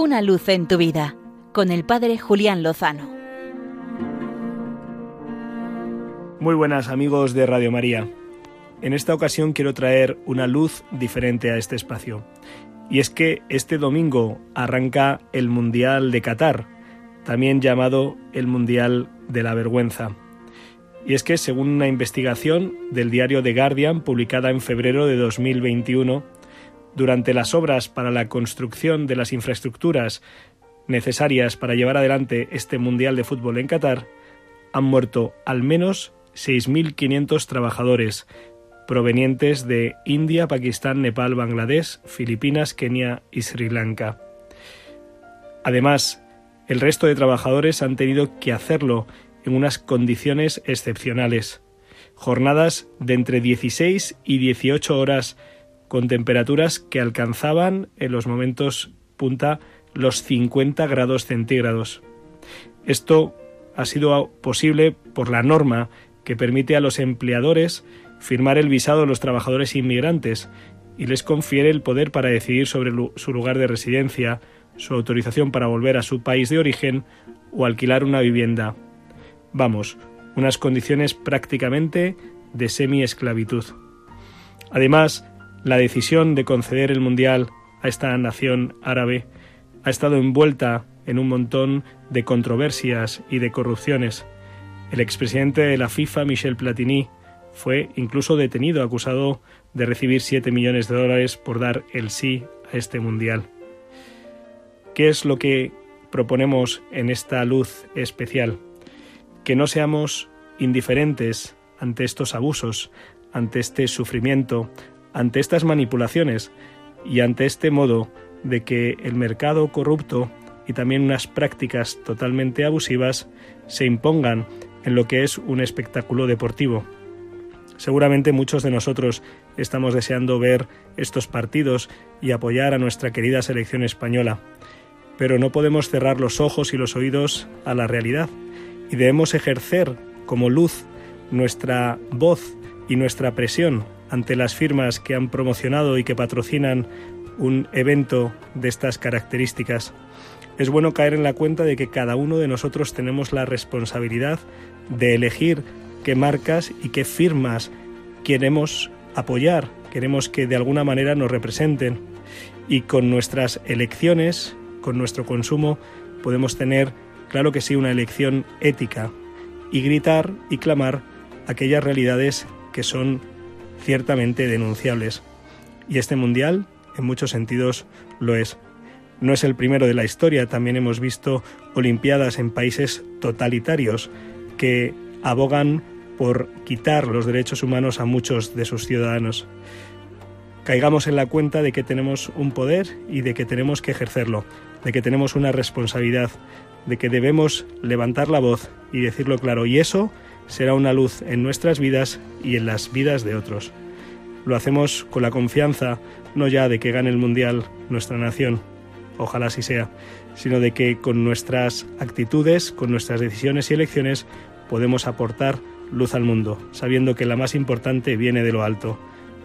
Una luz en tu vida con el Padre Julián Lozano. Muy buenas amigos de Radio María. En esta ocasión quiero traer una luz diferente a este espacio. Y es que este domingo arranca el Mundial de Qatar, también llamado el Mundial de la Vergüenza. Y es que, según una investigación del diario The Guardian publicada en febrero de 2021, durante las obras para la construcción de las infraestructuras necesarias para llevar adelante este Mundial de Fútbol en Qatar, han muerto al menos 6.500 trabajadores provenientes de India, Pakistán, Nepal, Bangladesh, Filipinas, Kenia y Sri Lanka. Además, el resto de trabajadores han tenido que hacerlo en unas condiciones excepcionales. Jornadas de entre 16 y 18 horas con temperaturas que alcanzaban en los momentos punta los 50 grados centígrados. Esto ha sido posible por la norma que permite a los empleadores firmar el visado de los trabajadores inmigrantes y les confiere el poder para decidir sobre su lugar de residencia, su autorización para volver a su país de origen o alquilar una vivienda. Vamos, unas condiciones prácticamente de semi-esclavitud. Además, la decisión de conceder el Mundial a esta nación árabe ha estado envuelta en un montón de controversias y de corrupciones. El expresidente de la FIFA, Michel Platini, fue incluso detenido acusado de recibir 7 millones de dólares por dar el sí a este Mundial. ¿Qué es lo que proponemos en esta luz especial? que no seamos indiferentes ante estos abusos, ante este sufrimiento, ante estas manipulaciones y ante este modo de que el mercado corrupto y también unas prácticas totalmente abusivas se impongan en lo que es un espectáculo deportivo. Seguramente muchos de nosotros estamos deseando ver estos partidos y apoyar a nuestra querida selección española, pero no podemos cerrar los ojos y los oídos a la realidad y debemos ejercer como luz nuestra voz y nuestra presión ante las firmas que han promocionado y que patrocinan un evento de estas características. Es bueno caer en la cuenta de que cada uno de nosotros tenemos la responsabilidad de elegir qué marcas y qué firmas queremos apoyar, queremos que de alguna manera nos representen. Y con nuestras elecciones, con nuestro consumo, podemos tener claro que sí, una elección ética y gritar y clamar aquellas realidades que son ciertamente denunciables. Y este mundial, en muchos sentidos, lo es. No es el primero de la historia, también hemos visto Olimpiadas en países totalitarios que abogan por quitar los derechos humanos a muchos de sus ciudadanos. Caigamos en la cuenta de que tenemos un poder y de que tenemos que ejercerlo, de que tenemos una responsabilidad, de que debemos levantar la voz y decirlo claro, y eso será una luz en nuestras vidas y en las vidas de otros. Lo hacemos con la confianza no ya de que gane el Mundial nuestra nación, ojalá así sea, sino de que con nuestras actitudes, con nuestras decisiones y elecciones, podemos aportar luz al mundo, sabiendo que la más importante viene de lo alto,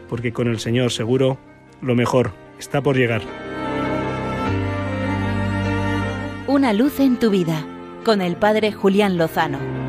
porque con el Señor seguro lo mejor está por llegar. Una luz en tu vida con el Padre Julián Lozano.